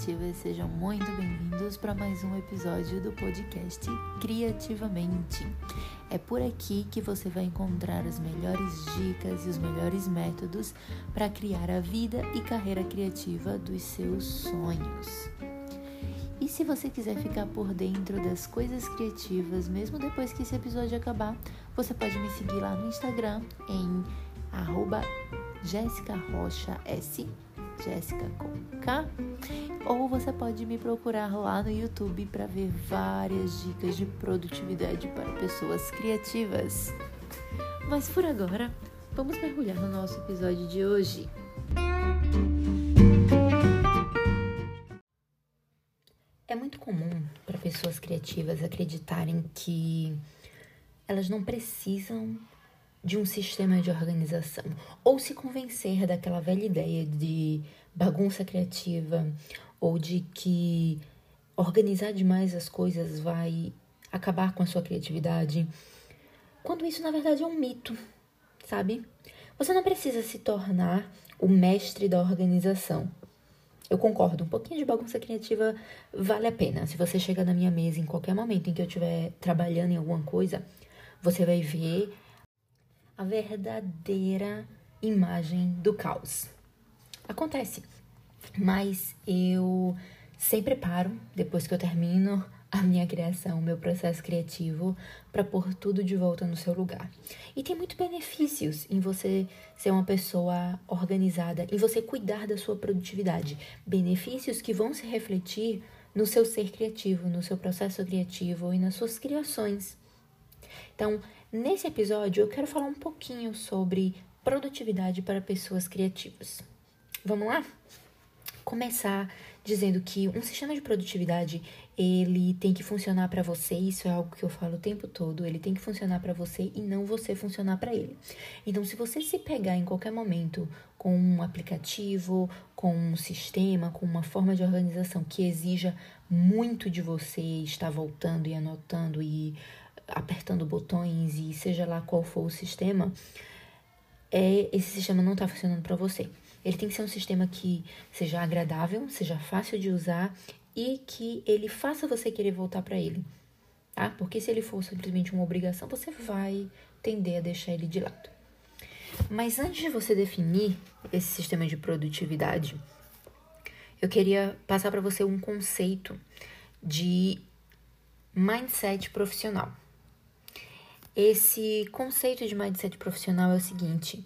criativas, sejam muito bem-vindos para mais um episódio do podcast Criativamente. É por aqui que você vai encontrar as melhores dicas e os melhores métodos para criar a vida e carreira criativa dos seus sonhos. E se você quiser ficar por dentro das coisas criativas, mesmo depois que esse episódio acabar, você pode me seguir lá no Instagram em arroba Jéssica com K, ou você pode me procurar lá no YouTube para ver várias dicas de produtividade para pessoas criativas. Mas por agora, vamos mergulhar no nosso episódio de hoje. É muito comum para pessoas criativas acreditarem que elas não precisam de um sistema de organização, ou se convencer daquela velha ideia de bagunça criativa, ou de que organizar demais as coisas vai acabar com a sua criatividade, quando isso na verdade é um mito, sabe? Você não precisa se tornar o mestre da organização. Eu concordo, um pouquinho de bagunça criativa vale a pena. Se você chegar na minha mesa em qualquer momento em que eu estiver trabalhando em alguma coisa, você vai ver a verdadeira imagem do caos. Acontece, mas eu sempre paro depois que eu termino a minha criação, o meu processo criativo, para pôr tudo de volta no seu lugar. E tem muitos benefícios em você ser uma pessoa organizada, em você cuidar da sua produtividade. Benefícios que vão se refletir no seu ser criativo, no seu processo criativo e nas suas criações. Então, Nesse episódio, eu quero falar um pouquinho sobre produtividade para pessoas criativas. Vamos lá? Começar dizendo que um sistema de produtividade ele tem que funcionar para você, isso é algo que eu falo o tempo todo, ele tem que funcionar para você e não você funcionar para ele. Então, se você se pegar em qualquer momento com um aplicativo, com um sistema, com uma forma de organização que exija muito de você, estar voltando e anotando e apertando botões e seja lá qual for o sistema, é, esse sistema não está funcionando para você. Ele tem que ser um sistema que seja agradável, seja fácil de usar e que ele faça você querer voltar para ele. Tá? Porque se ele for simplesmente uma obrigação, você vai tender a deixar ele de lado. Mas antes de você definir esse sistema de produtividade, eu queria passar para você um conceito de mindset profissional. Esse conceito de mindset profissional é o seguinte: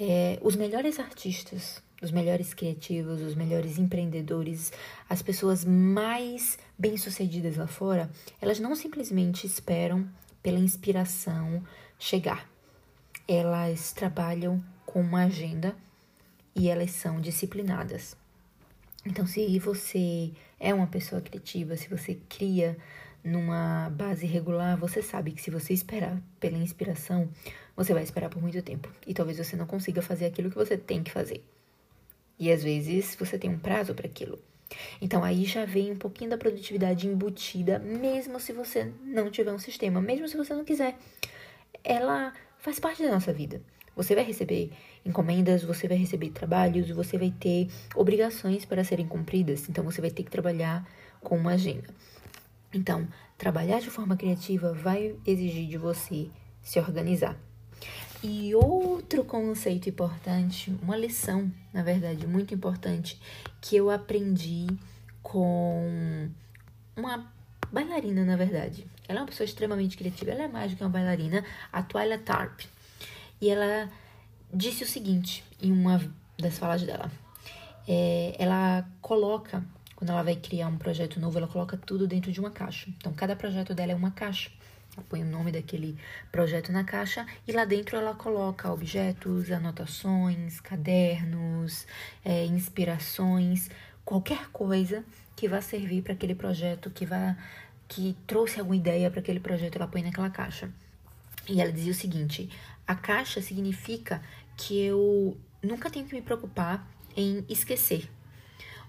é, os melhores artistas, os melhores criativos, os melhores empreendedores, as pessoas mais bem-sucedidas lá fora, elas não simplesmente esperam pela inspiração chegar. Elas trabalham com uma agenda e elas são disciplinadas. Então, se você é uma pessoa criativa, se você cria numa base regular, você sabe que se você esperar pela inspiração, você vai esperar por muito tempo. E talvez você não consiga fazer aquilo que você tem que fazer. E às vezes você tem um prazo para aquilo. Então aí já vem um pouquinho da produtividade embutida, mesmo se você não tiver um sistema, mesmo se você não quiser. Ela faz parte da nossa vida. Você vai receber encomendas, você vai receber trabalhos, você vai ter obrigações para serem cumpridas. Então você vai ter que trabalhar com uma agenda. Então, trabalhar de forma criativa vai exigir de você se organizar. E outro conceito importante, uma lição, na verdade, muito importante, que eu aprendi com uma bailarina, na verdade. Ela é uma pessoa extremamente criativa, ela é mais do que uma bailarina, a Twyla Tarp. E ela disse o seguinte em uma das falas dela. É, ela coloca quando ela vai criar um projeto novo, ela coloca tudo dentro de uma caixa. Então, cada projeto dela é uma caixa. Ela põe o nome daquele projeto na caixa e lá dentro ela coloca objetos, anotações, cadernos, é, inspirações, qualquer coisa que vá servir para aquele projeto, que vá que trouxe alguma ideia para aquele projeto, ela põe naquela caixa. E ela dizia o seguinte: a caixa significa que eu nunca tenho que me preocupar em esquecer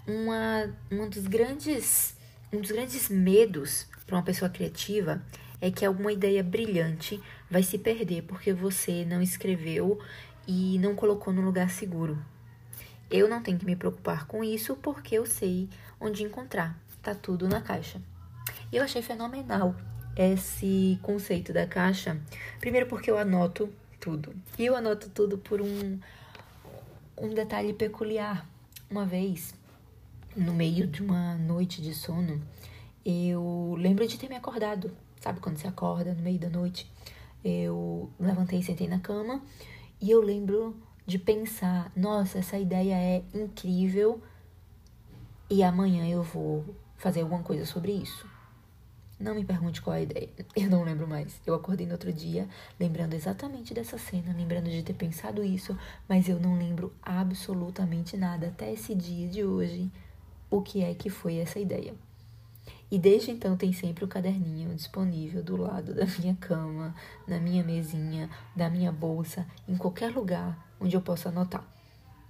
uma, um dos grandes um dos grandes medos para uma pessoa criativa é que alguma ideia brilhante vai se perder porque você não escreveu e não colocou no lugar seguro. Eu não tenho que me preocupar com isso porque eu sei onde encontrar. Tá tudo na caixa. E eu achei fenomenal esse conceito da caixa. Primeiro porque eu anoto tudo. E eu anoto tudo por um, um detalhe peculiar. Uma vez, no meio de uma noite de sono, eu lembro de ter me acordado. Sabe quando você acorda no meio da noite? Eu levantei sentei na cama e eu lembro de pensar: nossa, essa ideia é incrível e amanhã eu vou fazer alguma coisa sobre isso. Não me pergunte qual é a ideia, eu não lembro mais. Eu acordei no outro dia lembrando exatamente dessa cena, lembrando de ter pensado isso, mas eu não lembro absolutamente nada até esse dia de hoje o que é que foi essa ideia. E desde então tem sempre o caderninho disponível do lado da minha cama, na minha mesinha, da minha bolsa, em qualquer lugar onde eu possa anotar.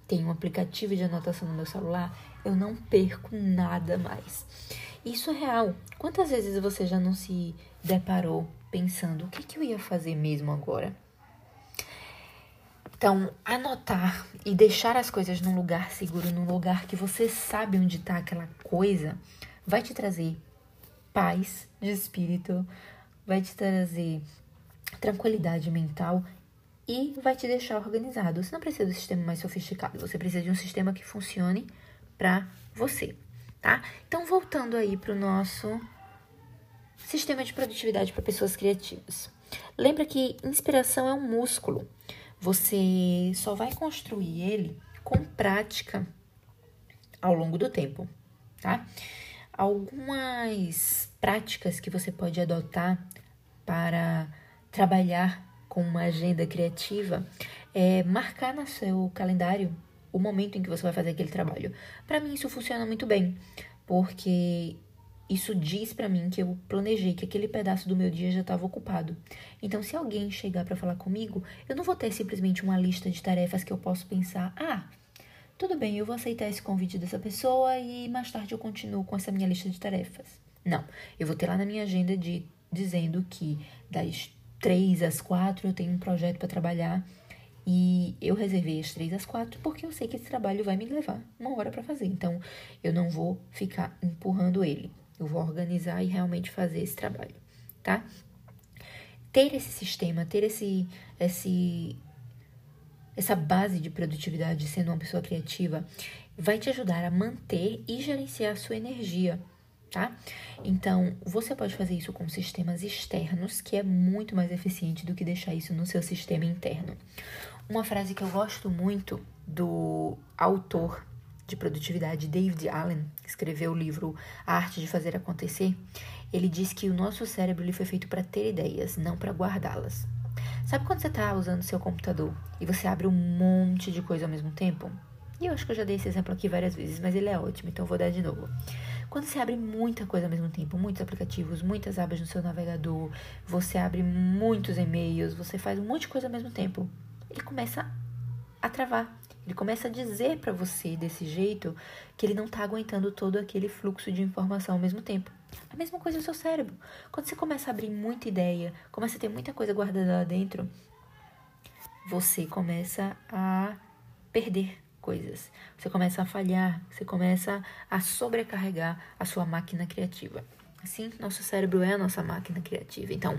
Tem um aplicativo de anotação no meu celular, eu não perco nada mais. Isso é real. Quantas vezes você já não se deparou pensando o que, que eu ia fazer mesmo agora? Então, anotar e deixar as coisas num lugar seguro, num lugar que você sabe onde está aquela coisa, vai te trazer paz de espírito, vai te trazer tranquilidade mental e vai te deixar organizado. Você não precisa de um sistema mais sofisticado, você precisa de um sistema que funcione para você, tá? Então, voltando aí para o nosso sistema de produtividade para pessoas criativas. Lembra que inspiração é um músculo. Você só vai construir ele com prática ao longo do tempo, tá? Algumas práticas que você pode adotar para trabalhar com uma agenda criativa é marcar no seu calendário o momento em que você vai fazer aquele trabalho. Para mim isso funciona muito bem, porque isso diz para mim que eu planejei que aquele pedaço do meu dia já estava ocupado. Então, se alguém chegar para falar comigo, eu não vou ter simplesmente uma lista de tarefas que eu posso pensar: ah, tudo bem, eu vou aceitar esse convite dessa pessoa e mais tarde eu continuo com essa minha lista de tarefas. Não, eu vou ter lá na minha agenda de dizendo que das três às quatro eu tenho um projeto para trabalhar e eu reservei as três às quatro porque eu sei que esse trabalho vai me levar uma hora para fazer. Então, eu não vou ficar empurrando ele. Eu vou organizar e realmente fazer esse trabalho, tá? Ter esse sistema, ter esse, esse, essa base de produtividade sendo uma pessoa criativa, vai te ajudar a manter e gerenciar a sua energia, tá? Então, você pode fazer isso com sistemas externos, que é muito mais eficiente do que deixar isso no seu sistema interno. Uma frase que eu gosto muito do autor de produtividade, David Allen, que escreveu o livro A Arte de Fazer Acontecer, ele diz que o nosso cérebro ele foi feito para ter ideias, não para guardá-las. Sabe quando você está usando seu computador e você abre um monte de coisa ao mesmo tempo? E eu acho que eu já dei esse exemplo aqui várias vezes, mas ele é ótimo, então eu vou dar de novo. Quando você abre muita coisa ao mesmo tempo, muitos aplicativos, muitas abas no seu navegador, você abre muitos e-mails, você faz um monte de coisa ao mesmo tempo, ele começa a travar. Ele começa a dizer para você desse jeito que ele não está aguentando todo aquele fluxo de informação ao mesmo tempo. A mesma coisa no seu cérebro. Quando você começa a abrir muita ideia, começa a ter muita coisa guardada lá dentro, você começa a perder coisas. Você começa a falhar, você começa a sobrecarregar a sua máquina criativa. Assim, nosso cérebro é a nossa máquina criativa. Então,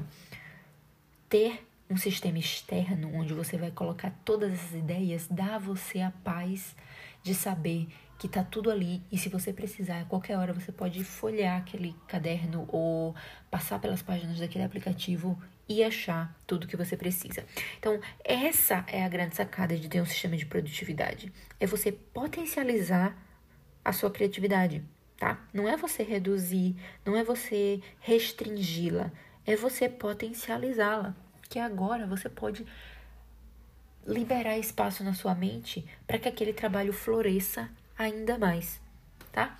ter um sistema externo onde você vai colocar todas essas ideias dá a você a paz de saber que tá tudo ali e se você precisar, a qualquer hora você pode folhear aquele caderno ou passar pelas páginas daquele aplicativo e achar tudo que você precisa. Então, essa é a grande sacada de ter um sistema de produtividade. É você potencializar a sua criatividade, tá? Não é você reduzir, não é você restringi-la, é você potencializá-la que agora você pode liberar espaço na sua mente para que aquele trabalho floresça ainda mais, tá?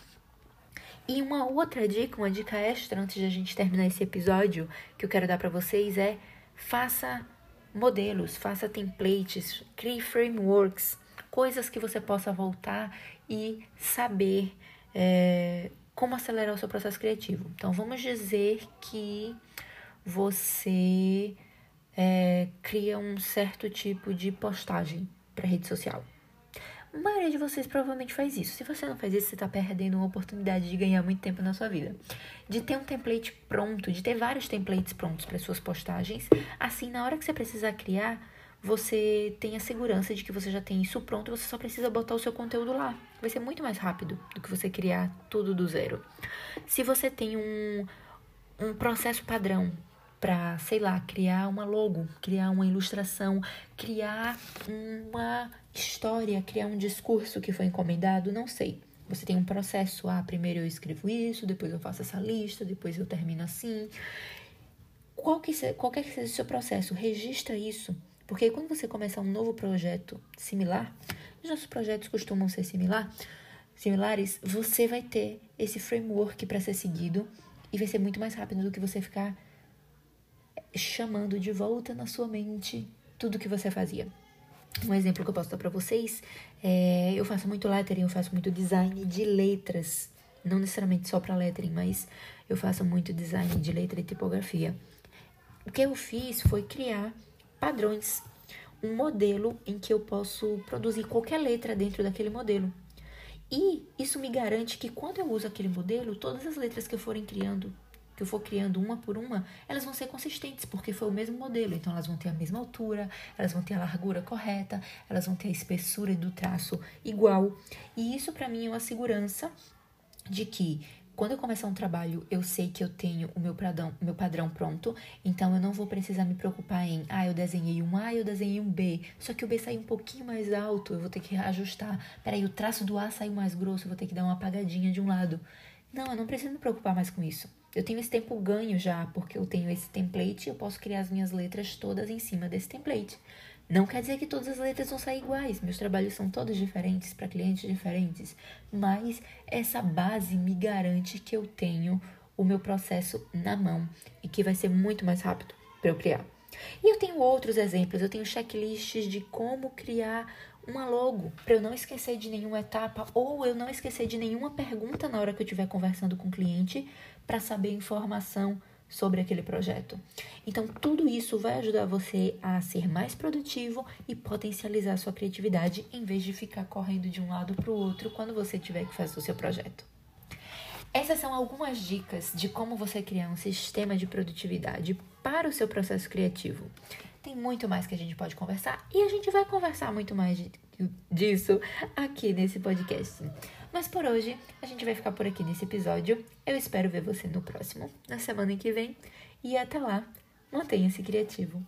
E uma outra dica, uma dica extra antes de a gente terminar esse episódio que eu quero dar para vocês é faça modelos, faça templates, crie frameworks, coisas que você possa voltar e saber é, como acelerar o seu processo criativo. Então vamos dizer que você é, cria um certo tipo de postagem para rede social. A maioria de vocês provavelmente faz isso. Se você não faz isso, você está perdendo uma oportunidade de ganhar muito tempo na sua vida. De ter um template pronto, de ter vários templates prontos para suas postagens. Assim, na hora que você precisar criar, você tem a segurança de que você já tem isso pronto, você só precisa botar o seu conteúdo lá. Vai ser muito mais rápido do que você criar tudo do zero. Se você tem um, um processo padrão para, sei lá, criar uma logo, criar uma ilustração, criar uma história, criar um discurso que foi encomendado, não sei. Você tem um processo, ah, primeiro eu escrevo isso, depois eu faço essa lista, depois eu termino assim. Qual que seja, qualquer que seja o seu processo, registra isso, porque quando você começar um novo projeto similar, os nossos projetos costumam ser similar, similares, você vai ter esse framework para ser seguido e vai ser muito mais rápido do que você ficar chamando de volta na sua mente tudo que você fazia. Um exemplo que eu posso dar para vocês é eu faço muito lettering, eu faço muito design de letras, não necessariamente só para lettering, mas eu faço muito design de letra e tipografia. O que eu fiz foi criar padrões, um modelo em que eu posso produzir qualquer letra dentro daquele modelo. E isso me garante que quando eu uso aquele modelo, todas as letras que eu forem criando que eu for criando uma por uma, elas vão ser consistentes, porque foi o mesmo modelo. Então, elas vão ter a mesma altura, elas vão ter a largura correta, elas vão ter a espessura do traço igual. E isso, para mim, é uma segurança de que quando eu começar um trabalho, eu sei que eu tenho o meu padrão, meu padrão pronto, então eu não vou precisar me preocupar em, ah, eu desenhei um A, eu desenhei um B, só que o B saiu um pouquinho mais alto, eu vou ter que ajustar. Peraí, o traço do A saiu mais grosso, eu vou ter que dar uma apagadinha de um lado. Não, eu não preciso me preocupar mais com isso. Eu tenho esse tempo ganho já, porque eu tenho esse template e eu posso criar as minhas letras todas em cima desse template. Não quer dizer que todas as letras vão sair iguais, meus trabalhos são todos diferentes para clientes diferentes, mas essa base me garante que eu tenho o meu processo na mão e que vai ser muito mais rápido para eu criar. E eu tenho outros exemplos, eu tenho checklists de como criar uma logo, para eu não esquecer de nenhuma etapa ou eu não esquecer de nenhuma pergunta na hora que eu estiver conversando com o cliente para saber informação sobre aquele projeto. Então, tudo isso vai ajudar você a ser mais produtivo e potencializar sua criatividade em vez de ficar correndo de um lado para o outro quando você tiver que fazer o seu projeto. Essas são algumas dicas de como você criar um sistema de produtividade para o seu processo criativo. Tem muito mais que a gente pode conversar e a gente vai conversar muito mais disso aqui nesse podcast. Mas por hoje, a gente vai ficar por aqui nesse episódio. Eu espero ver você no próximo, na semana que vem. E até lá, mantenha-se criativo.